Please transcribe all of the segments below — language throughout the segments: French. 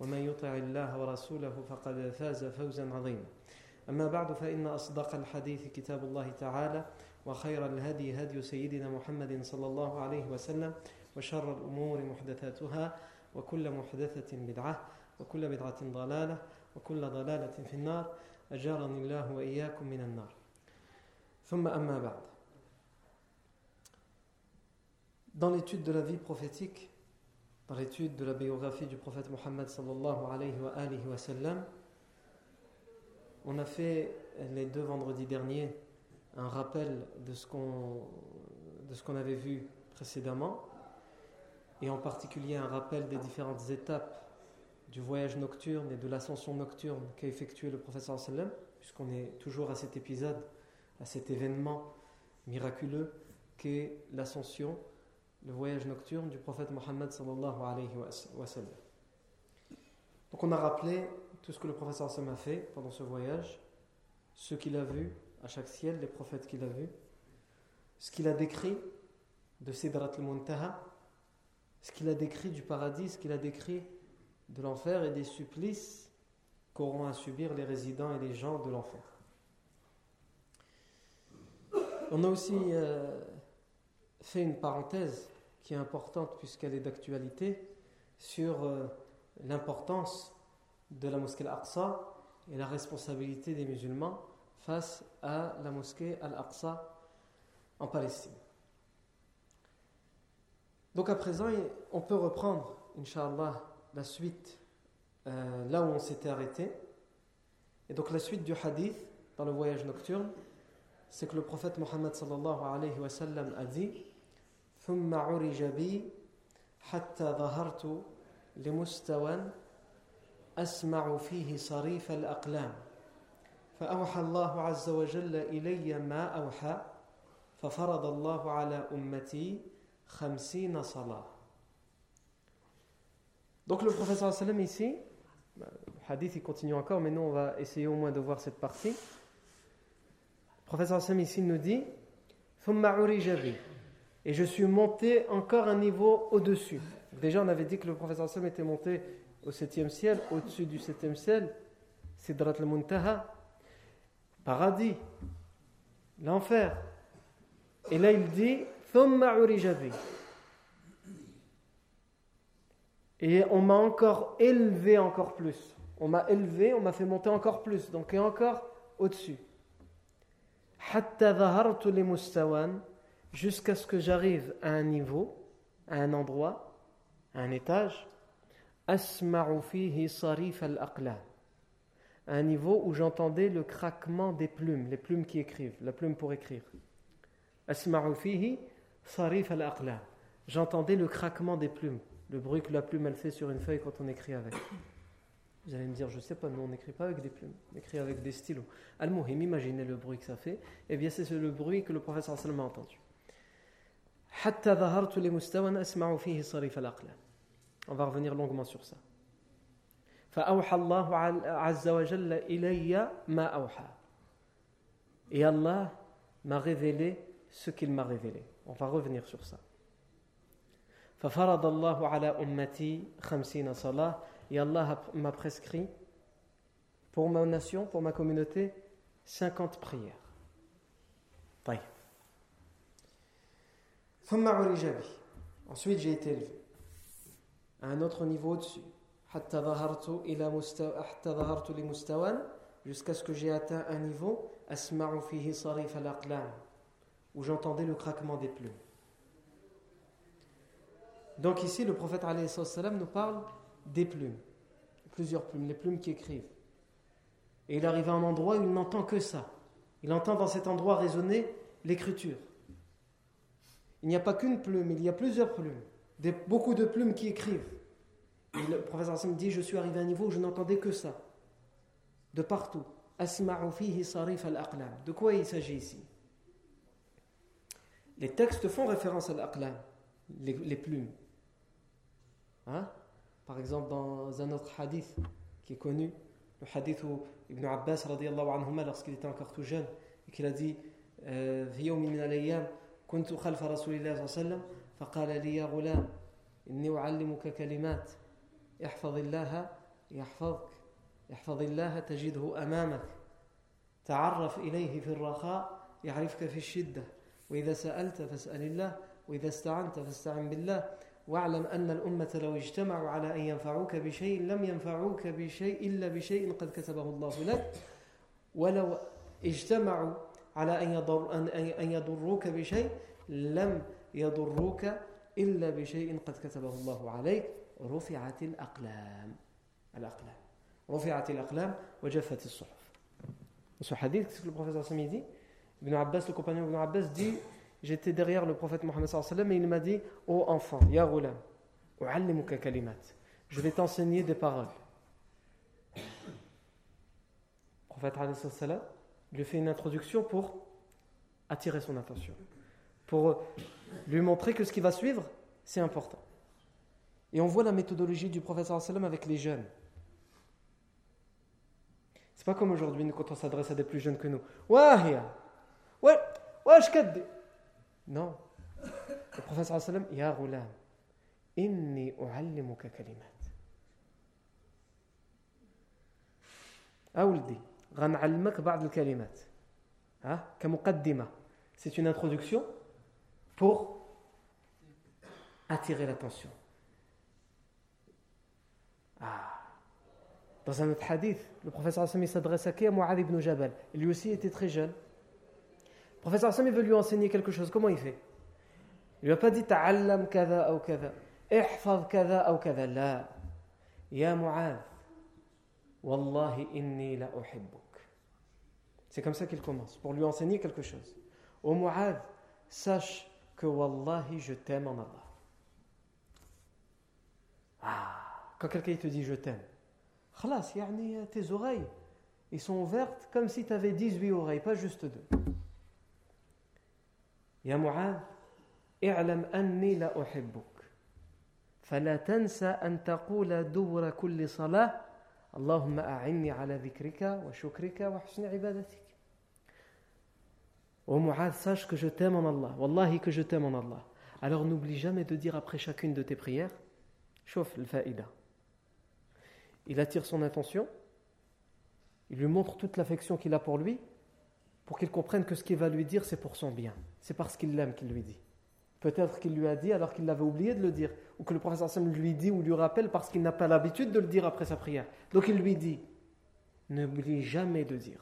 ومن يطع الله ورسوله فقد فاز فوزا عظيما. أما بعد فإن أصدق الحديث كتاب الله تعالى وخير الهدي هدي سيدنا محمد صلى الله عليه وسلم وشر الأمور محدثاتها وكل محدثة بدعة وكل بدعة ضلالة وكل ضلالة في النار. أجارني الله وإياكم من النار. ثم أما بعد. Dans l'étude de la vie prophétique, dans l'étude de la biographie du prophète Mohammed sallallahu alayhi wa, alayhi on a fait les deux vendredis derniers un rappel de ce qu'on avait vu précédemment, et en particulier un rappel des différentes étapes du voyage nocturne et de l'ascension nocturne qu'a effectué le wa sallam, puisqu'on est toujours à cet épisode, à cet événement miraculeux qu'est l'ascension le voyage nocturne du prophète Mohammed sallallahu alayhi wa sallam. Donc on a rappelé tout ce que le prophète sallam a fait pendant ce voyage, ce qu'il a vu à chaque ciel, les prophètes qu'il a vus, ce qu'il a décrit de Sidrat al-Muntaha, ce qu'il a décrit du paradis, ce qu'il a décrit de l'enfer et des supplices qu'auront à subir les résidents et les gens de l'enfer. On a aussi euh, fait une parenthèse qui est importante puisqu'elle est d'actualité sur euh, l'importance de la mosquée Al-Aqsa et la responsabilité des musulmans face à la mosquée Al-Aqsa en Palestine. Donc à présent, on peut reprendre, Inch'Allah, la suite euh, là où on s'était arrêté. Et donc la suite du hadith dans le voyage nocturne, c'est que le prophète Mohammed sallallahu alayhi wa sallam a dit ثم عرج بي حتى ظهرت لمستوى أسمع فيه صريف الأقلام فأوحى الله عز وجل إلي ما أوحى ففرض الله على أمتي خمسين صلاة Donc le professeur sallam ici, le hadith il continue encore, mais nous on va essayer au moins de voir cette partie. Le professeur sallam ici nous dit ثم عرج بي Et je suis monté encore un niveau au-dessus. Déjà, on avait dit que le professeur Sam était monté au septième ciel, au-dessus du septième ciel, Sidrat al-Muntaha, paradis, l'enfer. Et là, il dit Et on m'a encore élevé encore plus. On m'a élevé, on m'a fait monter encore plus. Donc, et encore au-dessus. Hatta jusqu'à ce que j'arrive à un niveau, à un endroit, à un étage, sarif al-aqla. Un niveau où j'entendais le craquement des plumes, les plumes qui écrivent, la plume pour écrire. Al-aqla. J'entendais le craquement des plumes, le bruit que la plume elle fait sur une feuille quand on écrit avec. Vous allez me dire, je ne sais pas, nous on n'écrit pas avec des plumes, on écrit avec des stylos. Al-Muhim, imaginez le bruit que ça fait. Eh bien, c'est le bruit que le professeur a entendu. حتى ظهرت لمستوى أسمع فيه صريف الأقلام On va revenir longuement sur ça. فأوحى الله عز وجل إلي ما أوحى. Et Allah m'a révélé ce qu'il m'a révélé. On va revenir sur ça. ففرض الله على أمتي خمسين صلاة. Et Allah m'a prescrit pour ma nation, pour ma communauté, 50 prières. طيب. Ensuite, j'ai été élevé à un autre niveau au-dessus. jusqu'à ce que j'ai atteint un niveau où j'entendais le craquement des plumes. Donc ici, le prophète nous parle des plumes, plusieurs plumes, les plumes qui écrivent. Et il arrive à un endroit où il n'entend que ça. Il entend dans cet endroit résonner l'écriture il n'y a pas qu'une plume, il y a plusieurs plumes, beaucoup de plumes qui écrivent. Et le professeur Hassan dit Je suis arrivé à un niveau où je n'entendais que ça, de partout. De quoi il s'agit ici? Les textes font référence à l'aqlam, les, plumes. Hein? Par exemple, dans un autre hadith qui est connu, le hadith où Ibn Abbas, lorsqu'il était encore tout jeune, et qu'il a dit euh, كنت خلف رسول الله صلى الله عليه وسلم فقال لي يا غلام إني أعلمك كلمات احفظ الله يحفظك احفظ الله تجده أمامك تعرف إليه في الرخاء يعرفك في الشدة وإذا سألت فاسأل الله وإذا استعنت فاستعن بالله واعلم أن الأمة لو اجتمعوا على أن ينفعوك بشيء لم ينفعوك بشيء إلا بشيء قد كتبه الله لك ولو اجتمعوا على أن, يضر أن, أن يضروك بشيء لم يضروك إلا بشيء قد كتبه الله عليك رفعت الأقلام الأقلام رفعت الأقلام وجفت الصحف Ce hadith, qu'est-ce que le prophète sallam dit Ibn Abbas, le compagnon Ibn Abbas dit J'étais derrière le prophète Mohammed sallam et il m'a dit Ô oh enfant, ya ghulam, u'allimuka kalimat. Je vais t'enseigner des paroles. Le prophète sallam lui fait une introduction pour attirer son attention, pour lui montrer que ce qui va suivre, c'est important. Et on voit la méthodologie du professeur avec les jeunes. C'est pas comme aujourd'hui, quand on s'adresse à des plus jeunes que nous. Wahia Ouais, ouais, je Non. Le professeur sallam, Ya Ghulam, inni uallimuka kalimat. Ah, Aouldi. غنعلمك بعض الكلمات ها كمقدمة c'est une introduction pour attirer l'attention ah. Dans un autre hadith, le professeur Hassan s'adresse à qui À Mu'adh ibn Jabal. lui aussi était très jeune. Le professeur Hassan veut lui enseigner quelque chose. Comment il fait Il lui a pas dit Ta'allam kada ou kada. Ihfaz kada ou kada. La. Ya Mu'adh. Wallahi inni la uhibbuk. C'est comme ça qu'il commence, pour lui enseigner quelque chose. Ô Mu'adh, sache que Wallahi, je t'aime en Allah. Ah, quand quelqu'un te dit je t'aime, Khalas, tes oreilles, ils sont ouvertes comme si tu avais 18 oreilles, pas juste deux. Ya Mu'adh, اعلم أني لا أحبك فلا تنسى أن تقول دور كل صلاة اللهم أعني على ذكرك وشكرك وحسن عبادتك Oh Mu'adh, sache que je t'aime en Allah. Wallahi que je t'aime en Allah. Alors n'oublie jamais de dire après chacune de tes prières, chauffe le fa'ida il attire son attention, il lui montre toute l'affection qu'il a pour lui, pour qu'il comprenne que ce qu'il va lui dire, c'est pour son bien. C'est parce qu'il l'aime qu'il lui dit. Peut-être qu'il lui a dit alors qu'il l'avait oublié de le dire, ou que le professeur Sam lui dit ou lui rappelle parce qu'il n'a pas l'habitude de le dire après sa prière. Donc il lui dit, n'oublie jamais de dire.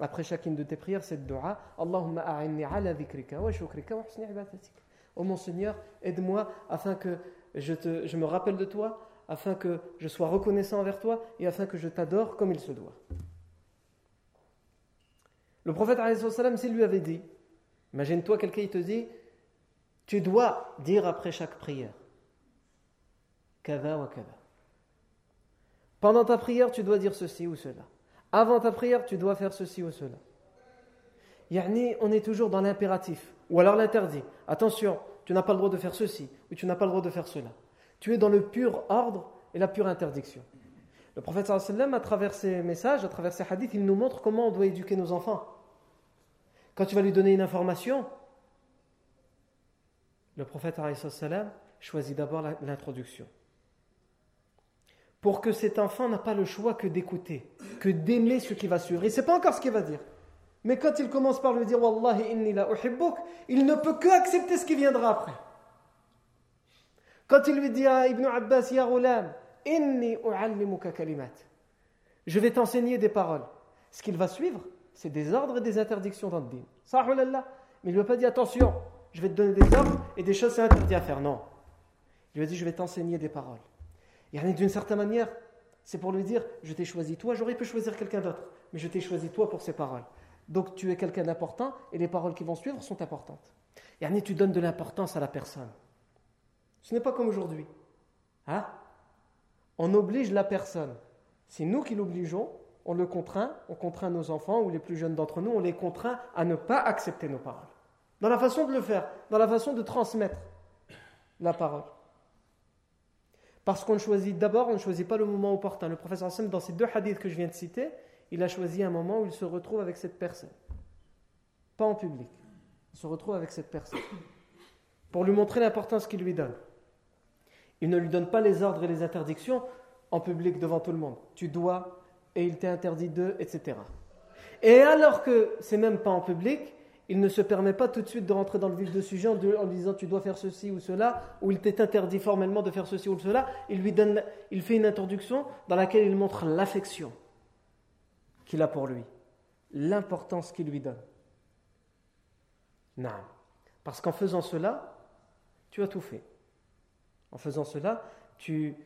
Après chacune de tes prières, cette dua, Allahumma a'inni ala dhikrika wa shukrika wa husni ibadatik. Oh mon Seigneur, aide-moi afin que je, te, je me rappelle de toi afin que je sois reconnaissant envers toi et afin que je t'adore comme il se doit. Le prophète, s'il lui avait dit, imagine-toi quelqu'un te dit, tu dois dire après chaque prière, kada wa kada. Pendant ta prière, tu dois dire ceci ou cela. Avant ta prière, tu dois faire ceci ou cela. Yani, on est toujours dans l'impératif, ou alors l'interdit. Attention, tu n'as pas le droit de faire ceci, ou tu n'as pas le droit de faire cela. Tu es dans le pur ordre et la pure interdiction. Le prophète à travers ses messages, à travers ses hadiths, il nous montre comment on doit éduquer nos enfants. Quand tu vas lui donner une information, le prophète choisit d'abord l'introduction. Pour que cet enfant n'a pas le choix que d'écouter, que d'aimer ce qui va suivre. Et c'est pas encore ce qu'il va dire. Mais quand il commence par lui dire Wallahi inni la uhibbuk, il ne peut que accepter ce qui viendra après. Quand il lui dit à Ibn Abbas, Ya Inni u'allimuka. Je vais t'enseigner des paroles. Ce qu'il va suivre, c'est des ordres et des interdictions dans le din. Mais il ne lui a pas dit attention, je vais te donner des ordres et des choses c'est interdit à faire. Non. Il lui a dit je vais t'enseigner des paroles. D'une certaine manière, c'est pour lui dire je t'ai choisi toi, j'aurais pu choisir quelqu'un d'autre, mais je t'ai choisi toi pour ces paroles. Donc tu es quelqu'un d'important et les paroles qui vont suivre sont importantes. Yani tu donnes de l'importance à la personne. Ce n'est pas comme aujourd'hui. Hein? On oblige la personne. C'est nous qui l'obligeons, on le contraint, on contraint nos enfants ou les plus jeunes d'entre nous, on les contraint à ne pas accepter nos paroles. Dans la façon de le faire, dans la façon de transmettre la parole. Parce qu'on choisit d'abord, on ne choisit pas le moment opportun. Le professeur Hassan, dans ces deux hadiths que je viens de citer, il a choisi un moment où il se retrouve avec cette personne. Pas en public. Il se retrouve avec cette personne. Pour lui montrer l'importance qu'il lui donne. Il ne lui donne pas les ordres et les interdictions en public devant tout le monde. Tu dois, et il t'est interdit de, etc. Et alors que c'est même pas en public, il ne se permet pas tout de suite de rentrer dans le vif du sujet en, disant tu dois faire ceci ou cela, ou il t'est interdit formellement de faire ceci ou cela. Il lui donne, il fait une introduction dans laquelle il montre l'affection qu'il a pour lui, l'importance qu'il lui donne. Non. Parce qu'en faisant cela, tu as tout fait. En faisant cela, tu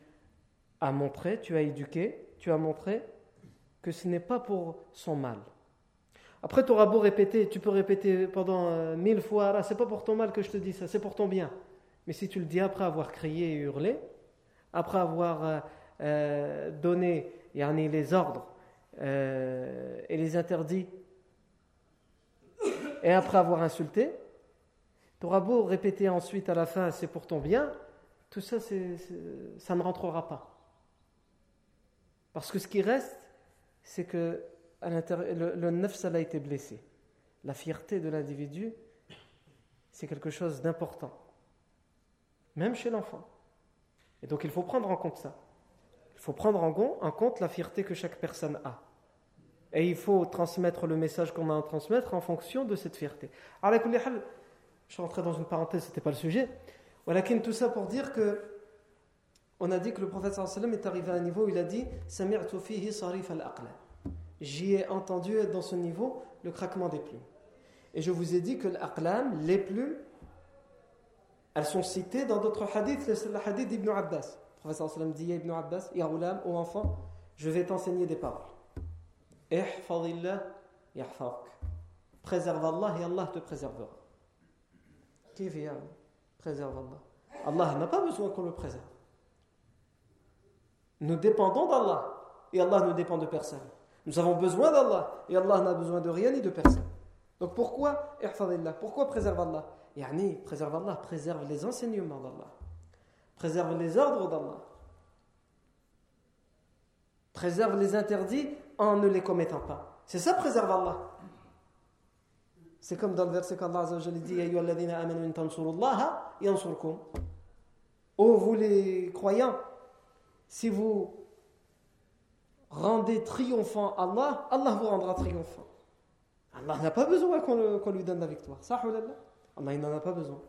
as montré, tu as éduqué, tu as montré que ce n'est pas pour son mal. Après, tu auras beau répéter, tu peux répéter pendant euh, mille fois, là, c'est pas pour ton mal que je te dis ça, c'est pour ton bien. Mais si tu le dis après avoir crié et hurlé, après avoir euh, euh, donné les ordres et les interdits, et après avoir insulté, tu auras beau répéter ensuite à la fin, c'est pour ton bien, tout ça, ça ne rentrera pas. Parce que ce qui reste, c'est que le, le neuf, ça a été blessé. La fierté de l'individu, c'est quelque chose d'important. Même chez l'enfant. Et donc il faut prendre en compte ça. Il faut prendre en compte la fierté que chaque personne a. Et il faut transmettre le message qu'on a à transmettre en fonction de cette fierté. Alors, je suis rentré dans une parenthèse, ce n'était pas le sujet. Walakin tout ça pour dire que on a dit que le prophète est arrivé à un niveau où il a dit J'y ai entendu dans ce niveau le craquement des plumes. Et je vous ai dit que l'aqlam, les plumes, elles sont citées dans d'autres hadiths, le hadith d'Ibn Abbas. Le prophète sallam dit Ibn Abbas Ya Ghulam, ô enfant, je vais t'enseigner des paroles. Ihfadillah yahfak. Préserve Allah et Allah te préservera. Vient préserve Allah. Allah n'a pas besoin qu'on le préserve. Nous dépendons d'Allah et Allah ne dépend de personne. Nous avons besoin d'Allah et Allah n'a besoin de rien ni de personne. Donc pourquoi Pourquoi préserve Allah? Yani, préserve Allah, préserve les enseignements d'Allah. Préserve les ordres d'Allah. Préserve les interdits en ne les commettant pas. C'est ça, préserve Allah. C'est comme dans le verset qu'Allah dit Oh, vous les croyants, si vous rendez triomphant Allah, Allah vous rendra triomphant. Allah n'a pas besoin qu'on lui donne la victoire. Ça, Allah, il n'en a pas besoin.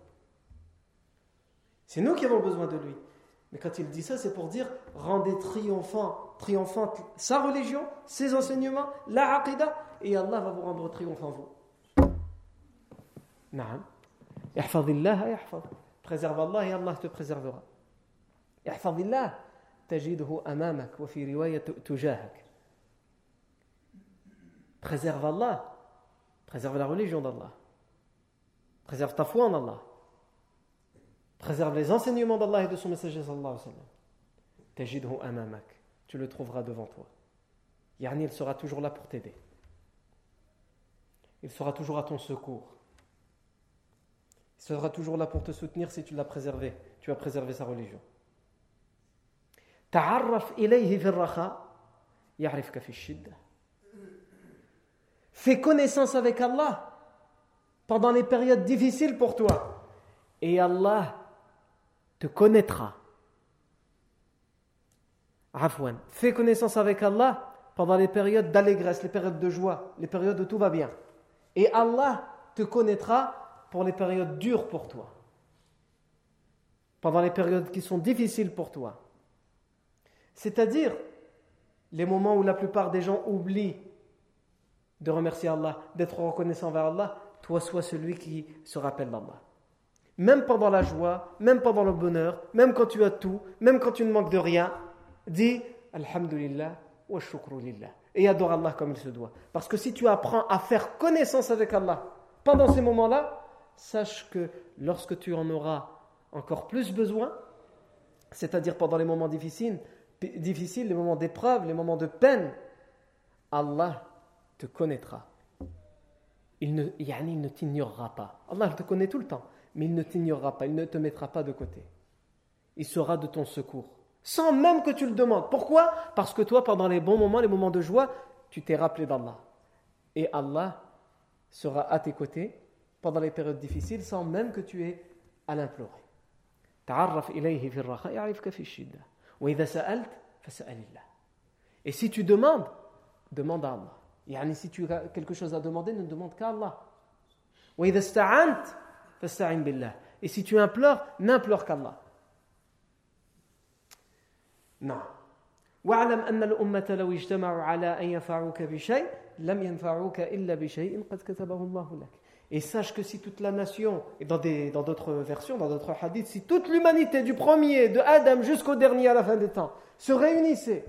C'est nous qui avons besoin de lui. Mais quand il dit ça, c'est pour dire rendez triomphant, triomphante sa religion, ses enseignements, la aqidah, et Allah va vous rendre triomphant vous. Naam. Préserve Allah et Allah te préservera. تجده أمامك وفي رواية تجاهك préserve Allah préserve la religion d'Allah préserve ta foi en Allah préserve les enseignements d'Allah et de son messager sallallahu alayhi wa sallam تجده أمامك tu le trouveras devant toi Yani il sera toujours là pour t'aider il sera toujours à ton secours Il sera toujours là pour te soutenir si tu l'as préservé. Tu as préservé sa religion. Fais connaissance avec Allah pendant les périodes difficiles pour toi. Et Allah te connaîtra. Fais connaissance avec Allah pendant les périodes d'allégresse, les périodes de joie, les périodes où tout va bien. Et Allah te connaîtra pour les périodes dures pour toi, pendant les périodes qui sont difficiles pour toi. C'est-à-dire les moments où la plupart des gens oublient de remercier Allah, d'être reconnaissant vers Allah, toi sois celui qui se rappelle d'Allah. Même pendant la joie, même pendant le bonheur, même quand tu as tout, même quand tu ne manques de rien, dis Alhamdulillah wa lillah. Et adore Allah comme il se doit. Parce que si tu apprends à faire connaissance avec Allah pendant ces moments-là, sache que lorsque tu en auras encore plus besoin, c'est-à-dire pendant les moments difficiles, difficiles, les moments d'épreuve, les moments de peine, Allah te connaîtra. Il ne, ne t'ignorera pas. Allah te connaît tout le temps, mais il ne t'ignorera pas, il ne te mettra pas de côté. Il sera de ton secours, sans même que tu le demandes. Pourquoi? Parce que toi, pendant les bons moments, les moments de joie, tu t'es rappelé d'Allah. Et Allah sera à tes côtés pendant les périodes difficiles, sans même que tu aies à l'implorer. Et si tu demandes, demande à Allah. Yani si tu as quelque chose à demander, ne demande qu'à Allah. Et si tu implores, n'implore qu'Allah. Non. واعلم أن الأمة لو اجتمعوا على أن ينفعوك بشيء لم ينفعوك إلا بشيء قد كتبه الله لك. Et sache que si toute la nation, et dans d'autres dans versions, dans d'autres hadiths, si toute l'humanité, du premier, de Adam jusqu'au dernier à la fin des temps, se réunissait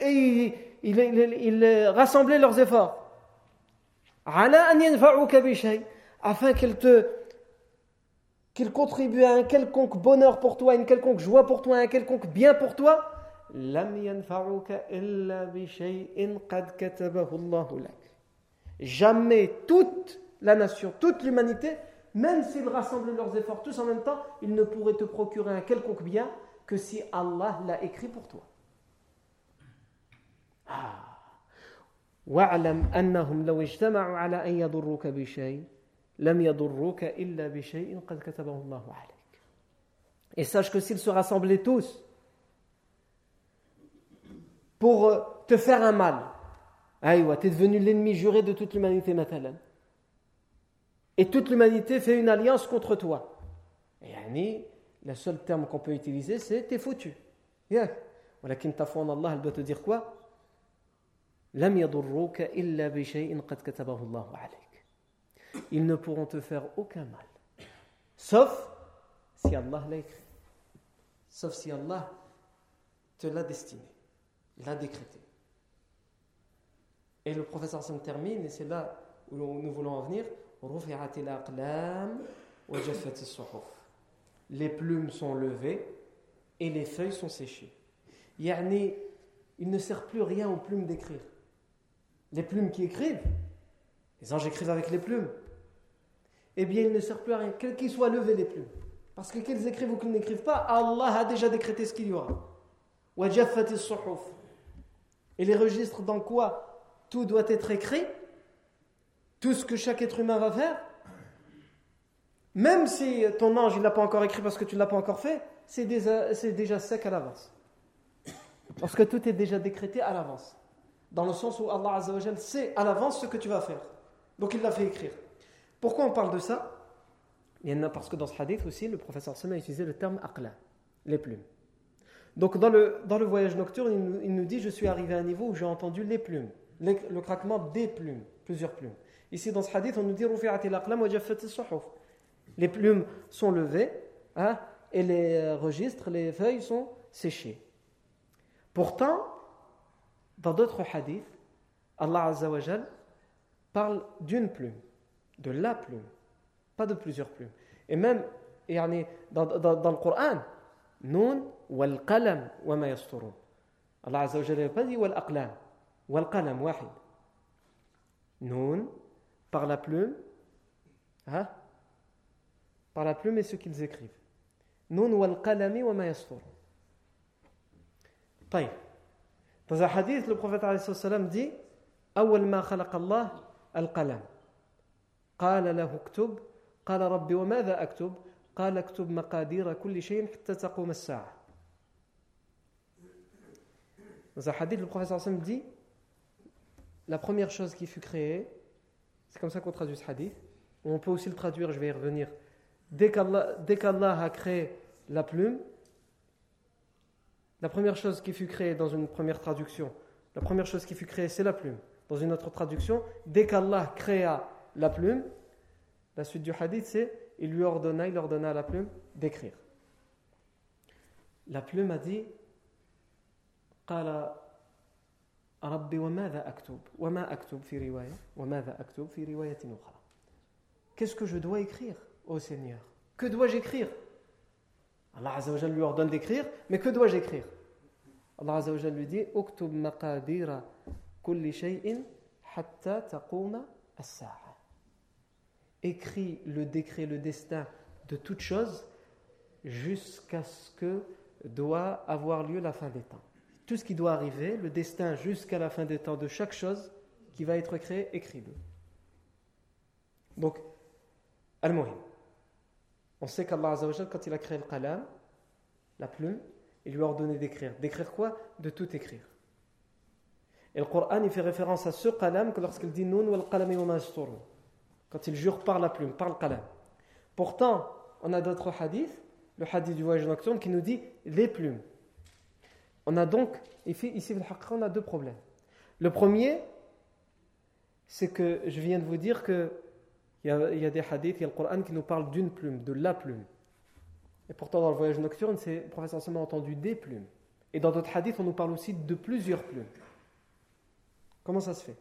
et il, il, rassemblait leurs efforts, afin qu'ils te contribuent à un quelconque bonheur pour toi, une quelconque joie pour toi, un quelconque bien pour toi, jamais toute la nation, toute l'humanité, même s'ils rassemblaient leurs efforts tous en même temps, ils ne pourraient te procurer un quelconque bien que si Allah l'a écrit pour toi. Ah. Et sache que s'ils se rassemblaient tous pour euh, te faire un mal, tu es devenu l'ennemi juré de toute l'humanité, maintenant et toute l'humanité fait une alliance contre toi. Et yani, le seul terme qu'on peut utiliser, c'est t'es foutu. Yeah. ولكن ta foi en Allah, elle doit te dire quoi لم يضروك إلا بشيء قد كتبه الله عليك. Ils ne pourront te faire aucun mal. Sauf si Allah l'a écrit. Sauf si Allah te l'a destiné, l'a décrété. Et le professeur s'en termine, et c'est là où nous voulons en venir. les plumes sont levées et les feuilles sont séchées. Il ne sert plus rien aux plumes d'écrire. Les plumes qui écrivent, les anges écrivent avec les plumes. Eh bien, il ne sert plus à rien, quelles qu'ils soient levées les plumes. Parce que qu'ils écrivent ou qu'ils n'écrivent pas, Allah a déjà décrété ce qu'il y aura. Et les registres dans quoi tout doit être écrit, tout ce que chaque être humain va faire, même si ton ange ne l'a pas encore écrit parce que tu l'as pas encore fait, c'est déjà, sec à l'avance. Parce que tout est déjà décrété à l'avance. Dans le sens où Allah Azzawajal sait à l'avance ce que tu vas faire. Donc il l'a fait écrire. Pourquoi on parle de ça? Il y en a parce que dans ce hadith aussi, le professeur Sama a utilisé le terme aqla, les plumes. Donc dans le, dans le voyage nocturne, il il nous dit Je suis arrivé à un niveau où j'ai entendu les plumes, le craquement des plumes, plusieurs plumes. Ici, dans ce hadith, on nous dit Les plumes sont levées hein, et les registres, les feuilles sont séchées. Pourtant, dans d'autres hadiths, Allah Azzawajal parle d'une plume, de la plume, pas de plusieurs plumes. Et même dans, dans, dans le Coran, Nun wal qalam wa ma. Allah Azzawajal n'a pas dit wal aqlam, wal qalam wahid par la plume, hein? par la plume et ce qu'ils écrivent. Nun wal qalami wa ma yastur. Dans un hadith, le prophète sallam dit أول ما خلق الله القلم قال له اكتب قال ربي وماذا أكتب قال اكتب مقادير كل شيء حتى تقوم الساعة Dans un hadith, le prophète sallam dit la première chose qui fut créée c'est comme ça qu'on traduit ce hadith. On peut aussi le traduire, je vais y revenir. Dès qu'Allah a créé la plume, la première chose qui fut créée dans une première traduction, la première chose qui fut créée, c'est la plume. Dans une autre traduction, dès qu'Allah créa la plume, la suite du hadith, c'est il lui ordonna, il ordonna à la plume d'écrire. La plume a dit, ربي وماذا أكتب وما أكتب في رواية وماذا أكتب في رواية أخرى Qu'est-ce que je dois écrire, ô Seigneur Que dois-je écrire Allah Azzawajal lui ordonne d'écrire, mais que dois-je écrire Allah Azzawajal lui dit Uktub maqadira kulli shay'in hatta taquma as-sa'a. Écris le décret, le destin de toute chose jusqu'à ce que doit avoir lieu la fin des temps. Tout ce qui doit arriver, le destin jusqu'à la fin des temps de chaque chose qui va être créée, écris-le. Donc, Al-Muhim. On sait qu'Allah quand il a créé le qalam, la plume, il lui a ordonné d'écrire. D'écrire quoi? De tout écrire. Et le Coran, il fait référence à ce qalam que lorsqu'il dit Nun wal qalami Quand il jure par la plume, par le qalam. Pourtant, on a d'autres hadiths, le hadith du voyage nocturne qui nous dit les plumes. On a donc, ici, on a deux problèmes. Le premier, c'est que je viens de vous dire que il y, a, a des hadiths, il y a le Coran qui nous parle d'une plume, de la plume. Et pourtant, dans le voyage nocturne, c'est le professeur seulement entendu des plumes. Et dans d'autres hadiths, on nous parle aussi de plusieurs plumes. Comment ça se fait?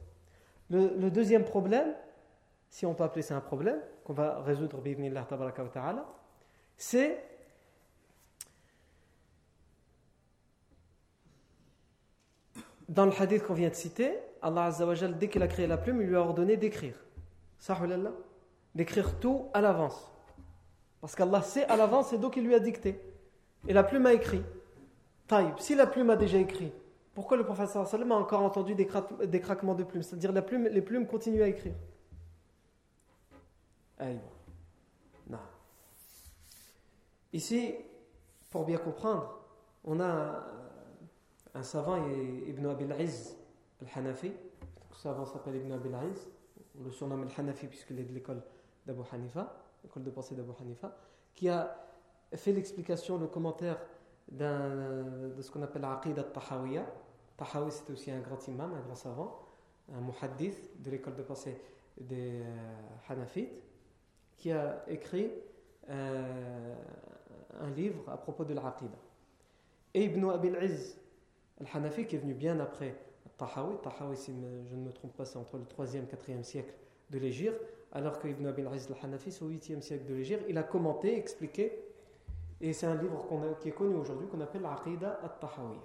Le, deuxième problème, si on peut appeler ça un problème, qu'on va résoudre, c'est dans le hadith qu'on vient de citer, Allah Azzawajal, dès qu'il a créé la plume, il lui a ordonné d'écrire. Sahulallah d'écrire tout à l'avance. Parce qu'Allah sait à l'avance et donc il lui a dicté. Et la plume a écrit. Taïb, si la plume a déjà écrit, pourquoi le professeur sallam a encore entendu des, craquements de plumes? C'est-à-dire plume, les plumes continuent à écrire. Non. Ici, pour bien comprendre, on a un savant, Ibn Abil Iz al-Hanafi. Ce savant s'appelle Ibn Abil Iz. On le surnomme al-Hanafi puisqu'il est de l'école d'Abu Hanifa, l'école de pensée d'Abu Hanifa, qui a fait l'explication, le commentaire de ce qu'on appelle l'Aqid al-Tahawiyya. Tahawi, c'était aussi un grand imam, un grand savant, un muhaddith de l'école de pensée des euh, Hanafites, qui a écrit euh, un livre à propos de l'Aqida. Et Ibn Abil Izz al-Hanafi, qui est venu bien après Tahawi, Tahawi, si je ne me trompe pas, c'est entre le 3e et 4e siècle de l'Égypte, alors que Ibn Abil Aziz al-Hanafi, c'est au 8e siècle de l'Égypte, il a commenté, expliqué, et c'est un livre qui est connu aujourd'hui qu'on appelle l'Aqida al-Tahawiyya.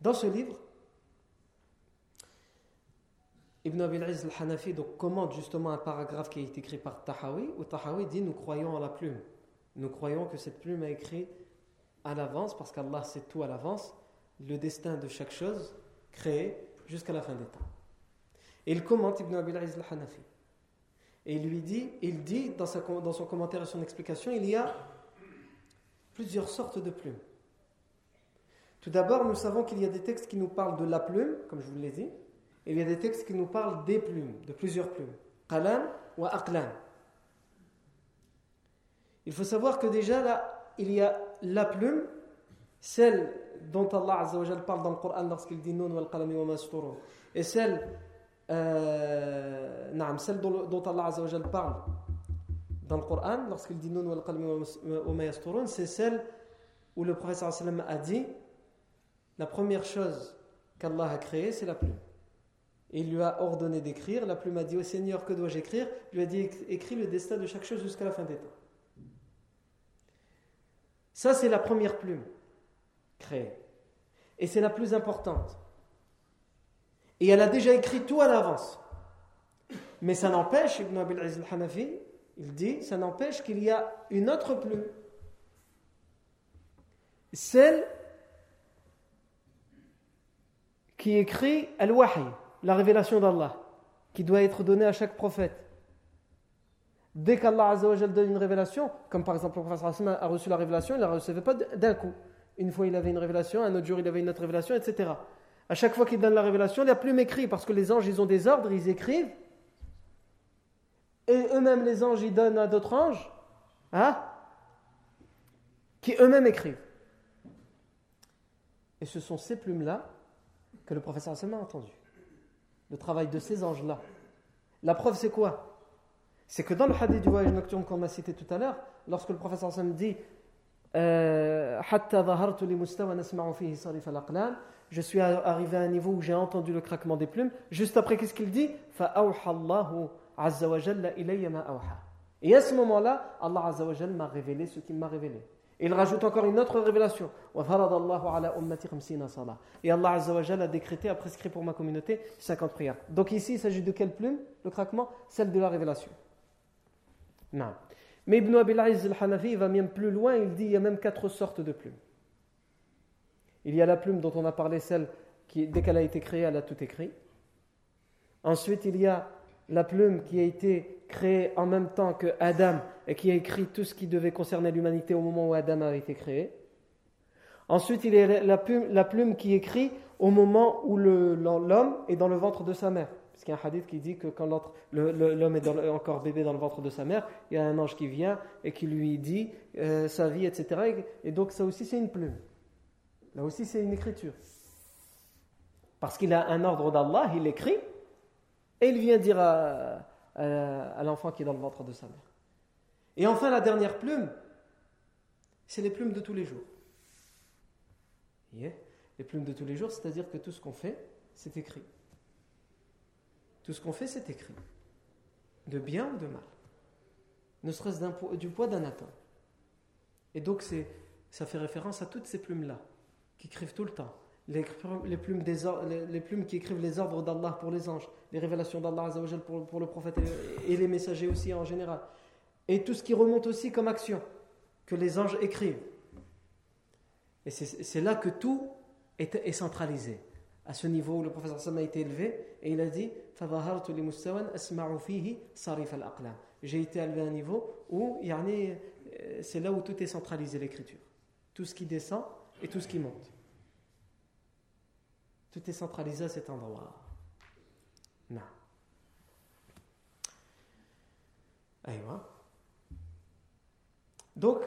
Dans ce livre, Ibn Abil Aziz al-Hanafi commente justement un paragraphe qui a été écrit par Tahawi, où Tahawi dit Nous croyons à la plume. Nous croyons que cette plume a écrit à l'avance, parce qu'Allah sait tout à l'avance, le destin de chaque chose créée jusqu'à la fin des temps. Et il commente Ibn Abil al-Hanafi. Et il lui dit, il dit dans, sa, dans son commentaire et son explication, il y a plusieurs sortes de plumes. Tout d'abord, nous savons qu'il y a des textes qui nous parlent de la plume, comme je vous l'ai dit, et il y a des textes qui nous parlent des plumes, de plusieurs plumes. Qalam ou aqlam. Il faut savoir que déjà là, il y a la plume, celle dont Allah Azza parle dans le Coran lorsqu'il dit Nun wal qalami wa et celle euh, celle dont, Allah Azza parle dans le Coran, lorsqu'il dit Nun wal c'est celle où le professeur a dit la première chose qu'Allah a créée, c'est la plume. Et il lui a ordonné d'écrire. La plume a dit au Seigneur, que dois-je écrire? Il lui a dit écris le destin de chaque chose jusqu'à la fin des temps. Ça, c'est la première plume créée. Et c'est la plus importante. Et elle a déjà écrit tout à l'avance. Mais ça n'empêche, Ibn Abil Aziz al-Hanafi, il dit, ça n'empêche qu'il y a une autre plume. Celle qui écrit Al-Wahi, la révélation d'Allah, qui doit être donnée à chaque prophète. Dès qu'Allah donne une révélation, comme par exemple le prophète a reçu la révélation, il ne la recevait pas d'un coup. Une fois il avait une révélation, un autre jour il avait une autre révélation, etc. À chaque fois qu'il donne la révélation, il n'y a plus m'écrit, parce que les anges, ils ont des ordres, ils écrivent. Et eux-mêmes, les anges, ils donnent à d'autres anges, hein, qui eux-mêmes écrivent. Et ce sont ces plumes-là que le professeur a entendu. Le travail de ces anges-là. La preuve, c'est quoi? C'est que dans le hadith du voyage nocturne qu'on a cité tout à l'heure, lorsque le professeur Sam dit euh, je suis arrivé à un niveau où j'ai entendu le craquement des plumes. Juste après, qu'est-ce qu'il dit? Et à ce moment-là, Allah m'a révélé ce qu'il m'a révélé. Il rajoute encore une autre révélation. Et Allah a décrété, a prescrit pour ma communauté 50 prières. Donc ici, il s'agit de quelle plume? Le craquement? Celle de la révélation. Non. Mais Ibn Abil al-Hanafi va même plus loin, il dit il y a même quatre sortes de plumes. Il y a la plume dont on a parlé, celle qui, dès qu'elle a été créée, elle a tout écrit. Ensuite, il y a la plume qui a été créée en même temps que Adam et qui a écrit tout ce qui devait concerner l'humanité au moment où Adam a été créé. Ensuite, il y a la plume qui écrit au moment où l'homme est dans le ventre de sa mère. Parce qu'il y a un hadith qui dit que quand l'homme est encore bébé dans le ventre de sa mère, il y a un ange qui vient et qui lui dit euh, sa vie, etc. Et, donc ça aussi c'est une plume. Là aussi c'est une écriture. Parce qu'il a un ordre d'Allah, il écrit, et il vient dire à, à l'enfant qui est dans le ventre de sa mère. Et enfin la dernière plume, c'est les plumes de tous les jours. Les plumes de tous les jours, c'est-à-dire que tout ce qu'on fait, c'est écrit. Tout ce qu'on fait, c'est écrit. De bien ou de mal. Ne serait-ce du poids d'un atome. Et donc, ça fait référence à toutes ces plumes-là, qui écrivent tout le temps. Les, plumes, des, les, plumes qui écrivent les ordres d'Allah pour les anges, les révélations d'Allah pour, pour le prophète et les messagers aussi en général. Et tout ce qui remonte aussi comme action, que les anges écrivent. Et c'est là que tout est centralisé à ce niveau où le professeur Sam a été élevé et il a dit j'ai été élevé à un niveau où euh, c'est là où tout est centralisé l'écriture. Tout ce qui descend et tout ce qui monte. Tout est centralisé à cet endroit. Non donc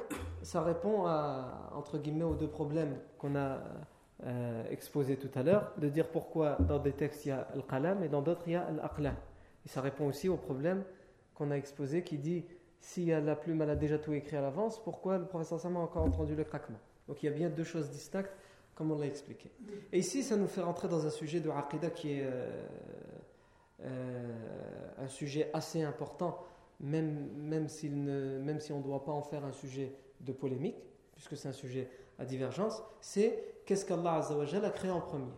ça répond à aux deux problèmes qu'on a euh, exposé tout à l'heure, de dire pourquoi dans des textes il y a al-qalam et dans d'autres il y a al-aqlam. Et ça répond aussi au problème qu'on a exposé qui dit si la plume elle a déjà tout écrit à l'avance, pourquoi le professeur Sam a encore entendu le craquement? Donc il y a bien deux choses distinctes, comme on l'a expliqué. Et ici, ça nous fait rentrer dans un sujet de aqidah qui est euh, euh, un sujet assez important, même, même, ne, même si on ne doit pas en faire un sujet de polémique, puisque c'est un sujet à divergence, c'est qu'est-ce qu'Allah a créé en premier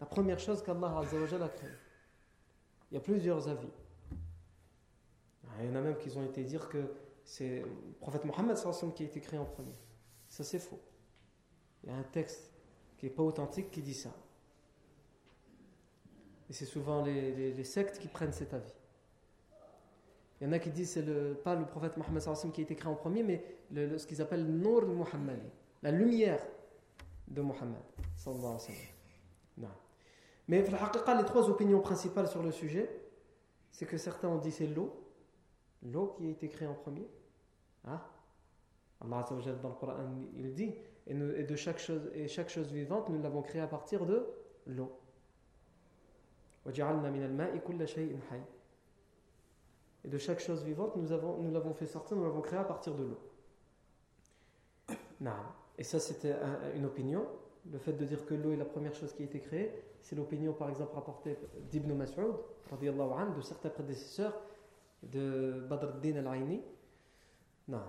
La première chose qu'Allah a créé. Il y a plusieurs avis. Il y en a même qui ont été dire que c'est le prophète Mohammed qui a été créé en premier. Ça c'est faux. Il y a un texte qui n'est pas authentique qui dit ça. Et c'est souvent les, sectes qui prennent cet avis. Il y en a qui disent c'est le, pas le prophète Mohammed qui a été créé en premier, mais ce qu'ils appellent Nour Muhammadi, la lumière de Mohammed. Mais les trois opinions principales sur le sujet, c'est que certains ont dit c'est l'eau, l'eau qui a été créée en premier. Allah dans le Coran, il dit, et, de chaque chose, et chaque chose vivante, nous l'avons créée à partir de l'eau. Et de chaque chose vivante, nous l'avons nous fait sortir, nous l'avons créée à partir de l'eau. Et ça, c'était une opinion. Le fait de dire que l'eau est la première chose qui a été créée, c'est l'opinion, par exemple, rapportée d'Ibn Mas'ud, de certains prédécesseurs de Badr al-Din al-Aini. Non.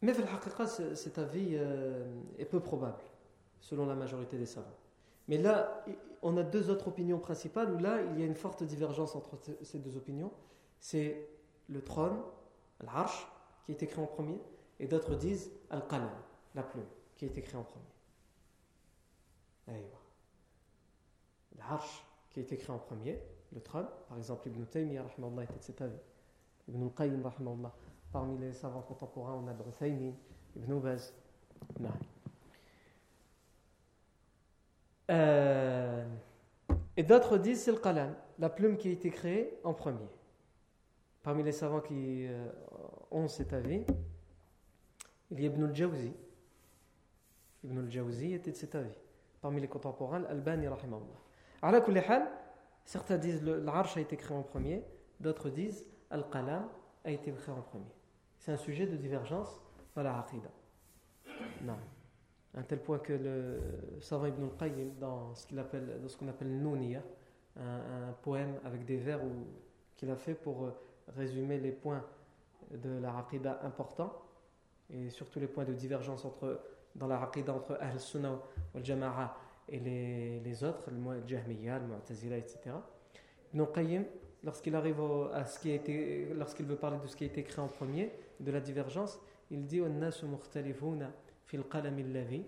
Mais, cet avis euh, est peu probable, selon la majorité des savants. Mais là, on a deux autres opinions principales où là, il y a une forte divergence entre ces deux opinions. C'est le trône, l'arche, qui a été créé en premier, et d'autres disent Al-Qalam, la plume, qui a été créée en premier. L'arche qui a été créée en premier, le trône, par exemple Ibn Taymiyyah était de cet avis. Ibn Qayyim parmi les savants contemporains on a Ibn Ibn Baz. Euh, et d'autres disent c'est le qalam, la plume qui a été créée en premier. parmi les savants qui euh, ont cet avis, il y a Ibn al-Jawzi. Ibn al-Jawzi était de cet avis. Parmi les contemporains, Al-Bani, rahimahullah. Certains disent que l'arche a été créé en premier, d'autres disent Al-Qalam a été créé en premier. C'est un sujet de divergence dans la Aqidah. Non. À un tel point que le savant Ibn al-Qayyim, dans ce qu'on appelle, Nouniya, un, un, poème avec des vers qu'il a fait pour euh, résumer les points de la Aqidah importants, et surtout les points de divergence entre, dans la Aqidah entre Ahl-Sunnah wal Jama'a et les, les autres, le Jahmiyyah, le Mu'tazila, etc. Ibn Qayyim, lorsqu'il arrive à ce qui a été, lorsqu'il veut parler de ce qui a été créé en premier, de la divergence, il dit والناس مختلفون في القلم الذي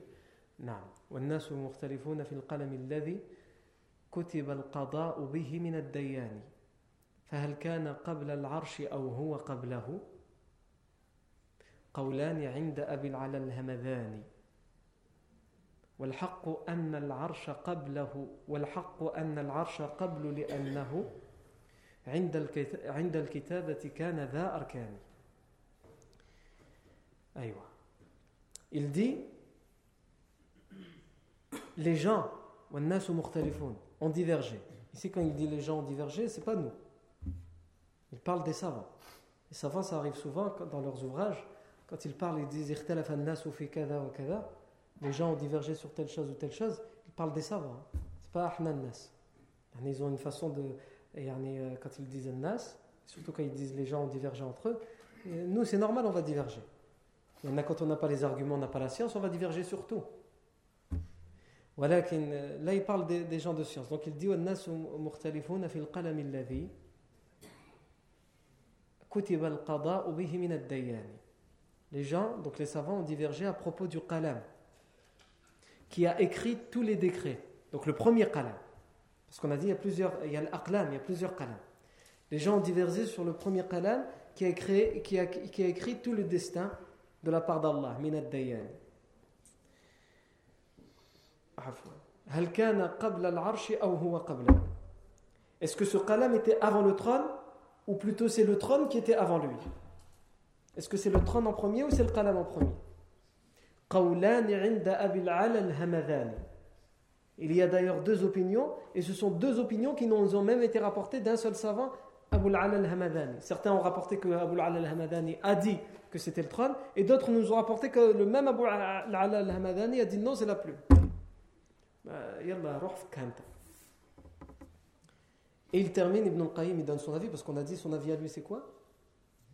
نعم والناس مختلفون في القلم الذي كتب القضاء به من الديان فهل كان قبل العرش أو هو قبله قولان عند أبي العلا الهمذاني والحق أن العرش قبله والحق أن العرش قبل لأنه عند عند الكتابة كان ذا أركان أيوة il dit les gens والناس مختلفون ont divergé ici quand il dit les gens ont divergé c'est pas nous il parle des savants les savants ça arrive souvent dans leurs ouvrages quand ils parlent, ils disent Les gens ont divergé sur telle chose ou telle chose. Ils parlent des savants. Hein. C'est pas Nas. Ils ont une façon de. Euh, quand ils disent Nas, surtout quand ils disent les gens ont divergé entre eux, euh, nous c'est normal, on va diverger. A quand on n'a pas les arguments, on n'a pas la science, on va diverger sur tout. Voilà, euh, là il parle des, gens de science. Donc il dit Nas qalam kutiba al-qada'u bihi min ad-dayani. Les gens, donc les savants ont divergé à propos du qalam qui a écrit tous les décrets. Donc le premier qalam. Parce qu'on a dit, il y a plusieurs, il l'aqlam, il y a plusieurs qalam. Les gens ont divergé sur le premier qalam qui a, écrit, qui a, qui a écrit tout le destin de la part d'Allah, minad dayan. Est-ce que ce qalam était avant le trône ou plutôt c'est le trône qui était avant lui? Est-ce que c'est le trône en premier ou c'est le qalam en premier il y a d'ailleurs deux opinions, et ce sont deux opinions qui nous ont même été rapportées d'un seul savant, Abu al al-Hamadani. Certains ont rapporté que Abu al al-Hamadani a dit que c'était le trône, et d'autres nous ont rapporté que le même Abu al al-Hamadani a dit non, c'est la plume. Bah, et il termine, Ibn al-Qayyim, il donne son avis, parce qu'on a dit son avis à lui, c'est quoi?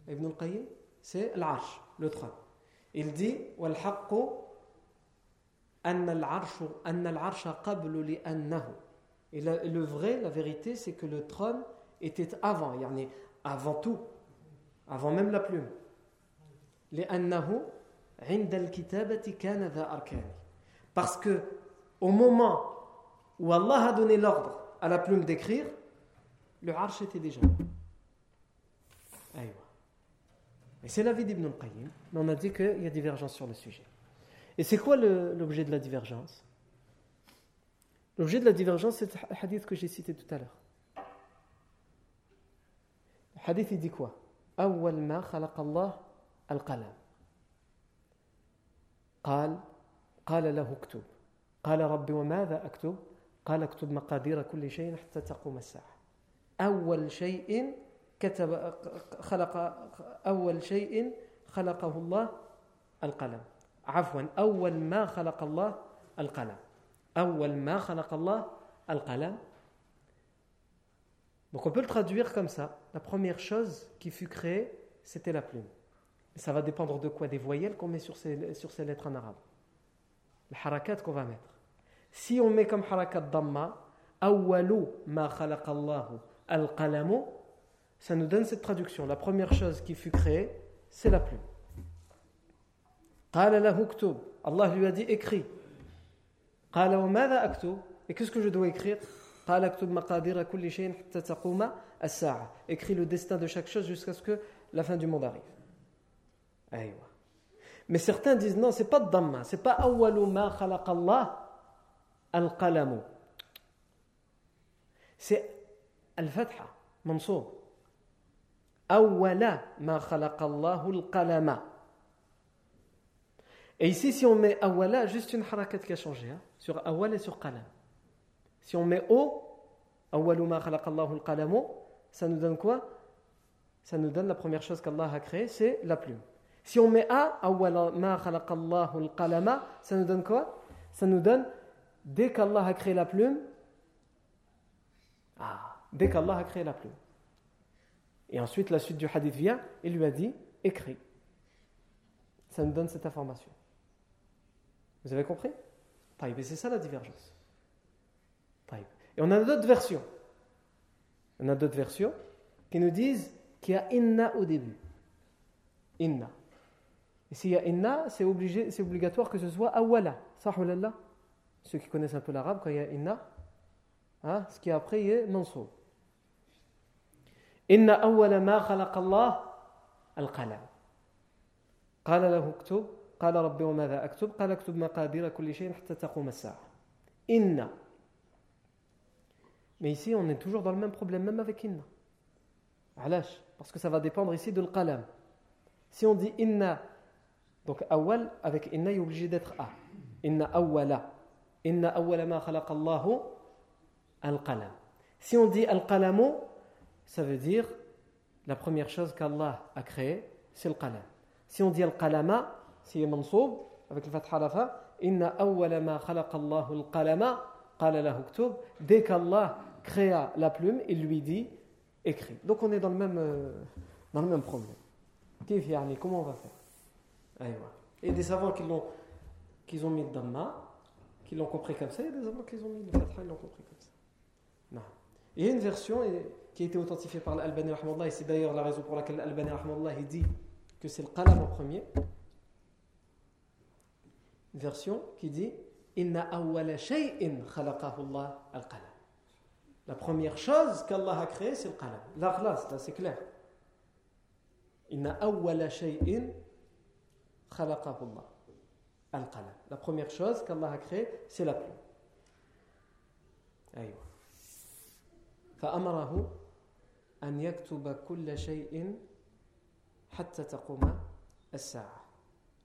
Ibn al-Qayyim, c'est l'arche, le trône. Il dit والحق أن العرش أن العرش قبل لأنه Et le, le vrai, la vérité, c'est que le trône était avant, yani avant tout, avant même la plume. لأنه عند الكتابة كان ذا أركان. Parce que au moment où Allah a donné l'ordre à la plume d'écrire, le arche était déjà. Aïwa. Et c'est l'avis d'Ibn al-Qayyim, mais on a dit qu'il y a divergence sur le sujet. Et c'est quoi l'objet de la divergence L'objet de la divergence, c'est le hadith que j'ai cité tout à l'heure. Le hadith, il dit quoi أول ما خلق الله القلم قال قال له اكتب قال ربي وماذا أكتب قال اكتب مقادير كل شيء حتى تقوم الساعة أول شيء كتب خلق أول شيء خلقه الله القلم عفوا أول ما خلق الله القلم أول ما خلق الله القلم Donc on peut le traduire comme ça. La première chose qui fut créée, c'était la plume. Ça va dépendre de quoi Des voyelles qu'on met sur ces, sur ces lettres en arabe. Le harakat qu'on va mettre. Si on met comme harakat damma, أول ما خلق الله القلم ça nous donne cette traduction. La première chose qui fut créée, c'est la plume. Allah lui a dit écris. Et qu'est-ce que je dois écrire? Écris le destin de chaque chose jusqu'à ce que la fin du monde arrive. Mais certains disent non, c'est pas Dhamma, c'est pas awwalu ma al-qalamu. C'est al-fatha, mansour. Awwala ma al-qalama. Et ici, si on met awala, juste une harakat qui a changé, hein, sur awal et sur qalam. Si on met o, awalu ma khalaqallahu al-qalamu, ça nous donne quoi? Ça nous donne la première chose qu'Allah a créée, c'est la plume. Si on met a, awala ma khalaqallahu al-qalama, ça nous donne quoi? Ça nous donne, dès qu'Allah a créé la plume, ah, dès qu'Allah a créé la plume. Et ensuite, la suite du hadith vient, il lui a dit, écris. Ça nous donne cette information. Vous avez compris? Et c'est ça la divergence. Et on a d'autres versions. On a d'autres versions qui nous disent qu'il y a inna au début. Inna. Et s'il y a inna, c'est obligatoire que ce soit awala. Sahulallah. Ceux qui connaissent un peu l'arabe, quand il y a inna, hein, ce qui après est mansoub. Inna awala ma khalaqallah al-qalam. قال له اكتب قال ربي وماذا أكتب قال اكتب مقادير كل شيء حتى تقوم الساعة إن Mais ici, on est toujours dans le même problème, même avec inna. Alash, parce que ça va dépendre ici de l'qalam. Si on dit inna, donc awal, avec inna, il est obligé d'être a. Inna awwala. Inna awwala ma khalaqa Allahu al-qalam. Si on dit al-qalamu, ça veut dire la première chose qu'Allah a créée, c'est le qalam. Si on dit al-qalama, c'est mansoub, avec le fatha la inna awwala ma khalaqa Allahu al-qalama, qala lahu ktub, dès qu'Allah créa la plume, il lui dit écrit. Donc on est dans le même, euh, dans le même problème. Comment on va faire? Et des savants qui l'ont qu'ils ont mis le Dhamma, qui l'ont compris comme ça, et des savants qui ont mis le Fatha, ils l'ont compris comme ça. Non. Il y a une version qui a été authentifiée par l'Albani Rahmallah, et c'est d'ailleurs la raison pour laquelle l'Albani Rahmallah dit que c'est le qalam en premier. Une version qui dit Inna awwala shay'in khalaqahu Allah al-qalam. La première chose qu'Allah a créée, c'est le qalam. La là, c'est clair. Inna shay'in khalaqahu Allah al-qalam. La première chose qu'Allah a créée, c'est la plume. Aïe. فأمره أن يكتب كل شيء حتى تقوم الساعة.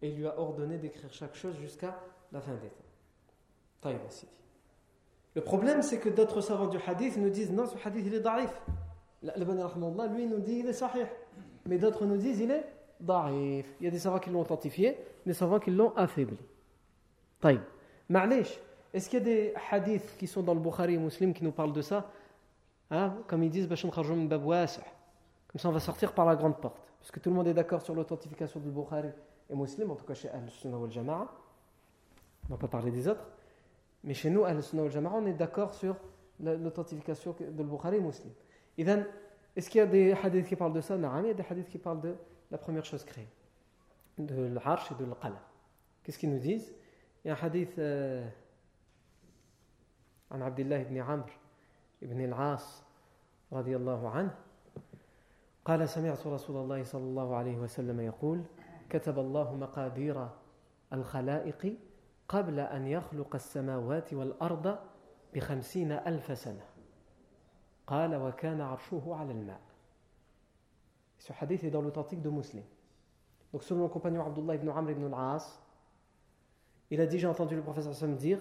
Et il lui a ordonné d'écrire chaque chose jusqu'à la fin des temps. طيب يا سيدي. Le problème, c'est que d'autres savants du hadith nous disent non, ce hadith il est daif. Le lui nous dit il est sahih. Mais d'autres nous disent il est daif. Il y a des savants qui l'ont authentifié, des savants qui l'ont affaibli. طيب. معليش, est-ce qu'il y a des hadiths qui sont dans le Bukhari et Muslim qui nous parlent de ça hein? Comme ils disent, comme ça on va sortir par la grande porte. Parce que tout le monde est d'accord sur l'authentification du Bukhari et Muslim, en tout cas chez Al-Sunnah wal Jama'a. On ne va pas parler des autres. Mais chez nous, Al-Sunnah wal Jama'a, on est d'accord sur l'authentification de Bukhari et Muslim. Est-ce qu'il y a des hadiths qui parlent de ça Non, il y a des hadiths qui parlent de la première chose créée, de l'arche et de l'qala. Qu'est-ce qu'ils nous disent Il y a un hadith euh, عن عبد الله بن عمرو بن العاص رضي الله عنه قال سمعت رسول الله صلى الله عليه وسلم يقول كتب الله مقادير الخلائق قبل أن يخلق السماوات والأرض بخمسين ألف سنة قال وكان عرشه على الماء Ce hadith est dans l'authentique de Muslim. Donc selon le compagnon Abdullah ibn Amr ibn al-As, il a dit, j'ai entendu le professeur Sam dire,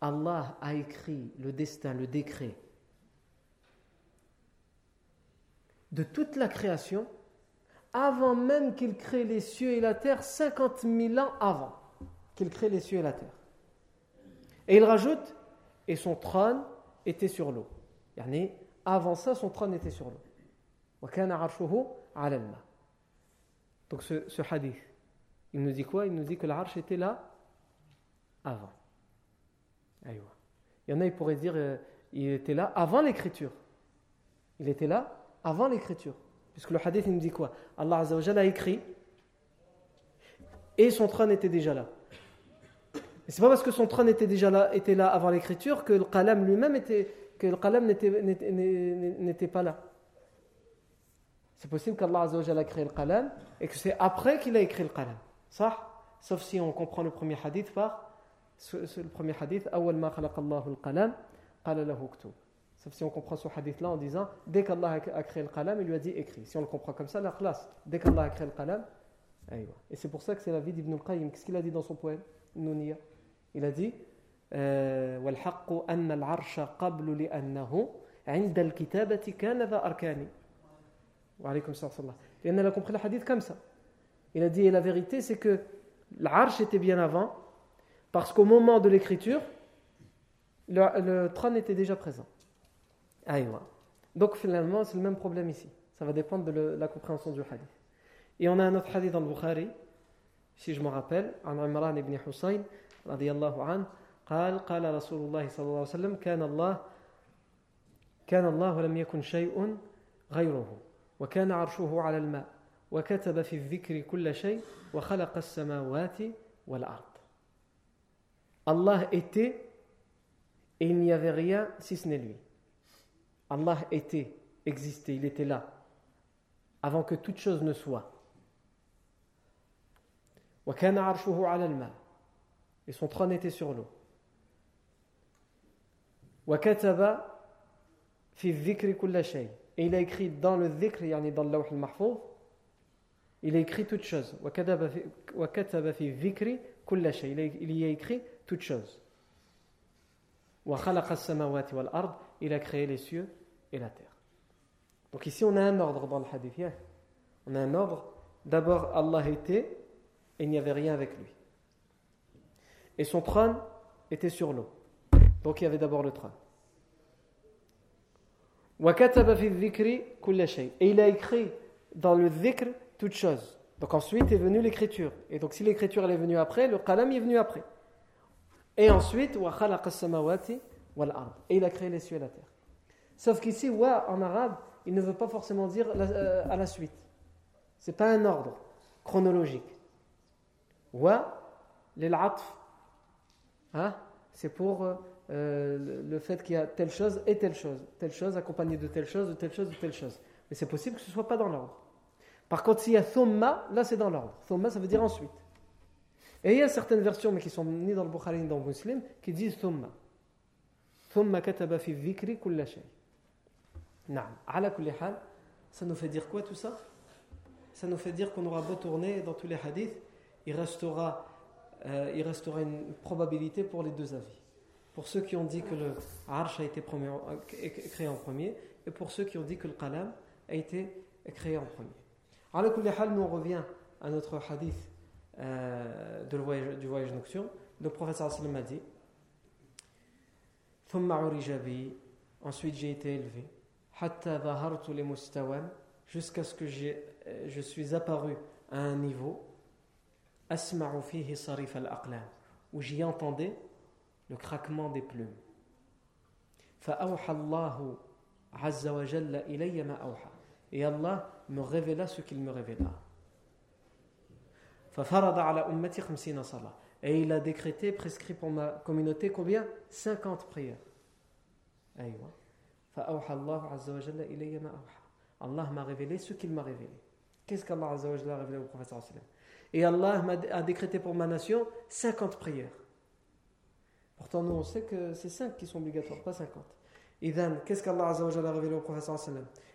Allah a écrit le destin, le décret de toute la création avant même qu'il crée les cieux et la terre, 50 000 ans avant qu'il crée les cieux et la terre. Et il rajoute, et son trône était sur l'eau. Yani, avant ça, son trône était sur l'eau. Donc ce, hadith, il nous dit quoi? Il nous dit que l'arche était là avant. Il y en a, ils pourraient dire, euh, il était là avant l'écriture. Il était là avant l'écriture. Puisque le hadith, il nous dit quoi? Allah a écrit et son trône était déjà là. Et c'est pas parce que son trône était déjà là, était là avant l'écriture que le qalam lui-même était, que le qalam n'était pas là. C'est possible qu'Allah a créé le qalam et que c'est après qu'il a écrit le qalam. Ça Sauf si on comprend le premier hadith par le premier hadith, ma al qalam, qala lahu Sauf si on comprend ce hadith-là en disant dès qu'Allah a créé le qalam, il lui a dit écrit. Si on le comprend comme ça, la classe. Dès qu'Allah a créé le qalam, et c'est pour ça que c'est la vie d'Ibn al-Qayyim. Qu'est-ce qu'il a dit dans son poème Nounia Il a dit والحق أن العرش قبل لأنه عند الكتابة كان ذا أركان وعليكم السلام ورحمة الله لأن a compris le hadith comme ça il a dit et la vérité c'est que l'arche était bien avant parce qu'au moment de l'écriture le, le trône était déjà présent Aïwa. donc finalement c'est le même problème ici ça va dépendre de le, la compréhension du hadith et on a un autre hadith dans le Bukhari si je me rappelle عن عمران ibn Hussein رضي الله عنه قال قال رسول الله صلى الله عليه وسلم كان الله كان الله ولم يكن شيء غيره وكان عرشه على الماء وكتب في الذكر كل شيء وخلق السماوات والأرض Allah était et il n'y avait rien si ce n'est lui. Allah était, existait, il était là, avant que toute chose ne soit. وكان عرشه على الماء et son trône était sur l'eau. وكتب في الذكر كل شيء et il a écrit dans le dhikr يعني dans le lawh al-mahfouz il a écrit toutes choses وكتب في, وكتب في الذكر كل شيء il y a écrit toutes choses وخلق السماوات والأرض il a créé les cieux et la terre donc ici on a un ordre dans le hadith on a un ordre d'abord Allah était et il n'y avait rien avec lui et son trône était sur l'eau donc il y avait d'abord le trône. Et il a écrit dans le dhikr toutes choses. Donc ensuite est venue l'écriture. Et donc si l'écriture est venue après, le qalam est venu après. Et ensuite, et il a créé les cieux et la terre. Sauf qu'ici, wa en arabe, il ne veut pas forcément dire euh, à la suite. C'est pas un ordre chronologique. Wa, l'atf, hein? c'est pour euh, le fait qu'il y a telle chose et telle chose, telle chose accompagnée de telle chose, de telle chose, de telle chose. Mais c'est possible que ce ne soit pas dans l'ordre. Par contre, s'il y a thumma, là c'est dans l'ordre. Thumma, ça veut dire ensuite. Et il y a certaines versions, mais qui sont ni dans le Bukhari ni dans le Muslim, qui disent thumma. Thumma kataba fi dhikri kulla shay. Naam. Ala kulli hal, ça nous fait dire quoi tout ça? Ça nous fait dire qu'on aura beau tourner dans tous les hadiths, il restera, euh, il restera une probabilité pour les deux avis pour ceux qui ont dit que le arsh a été créé en premier et pour ceux qui ont dit que le qalam a été créé en premier. Alors, nous on revient à notre hadith euh, de voyage, du voyage nocturne. Le prophète sallam a dit Ensuite j'ai été élevé jusqu'à ce que euh, je suis apparu à un niveau où j'y entendais le craquement des plumes. Et Allah me révéla ce qu'il me révéla. Et il a décrété, prescrit pour ma communauté combien? 50 prières. Allah m'a révélé ce qu'il m'a révélé. Qu'est-ce qu'Allah a révélé au prophète Et Allah a décrété pour ma nation 50 prières. Pourtant, nous, on sait que c'est 5 qui sont obligatoires, pas 50. Et qu'est-ce qu'Allah a révélé au prophète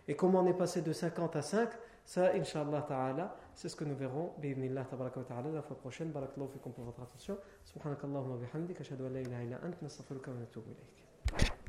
Et comment on est passé de 50 à 5 Ça, Inch'Allah ta'ala, c'est ce que nous verrons, bi'idnillah tabaraka wa ta'ala, la fois prochaine. Barakallahu fikum pour votre attention. Subhanakallahumma bihamdik, ashhadu an la ilaha illa ant, nastaghfiruka wa natubu ilayk.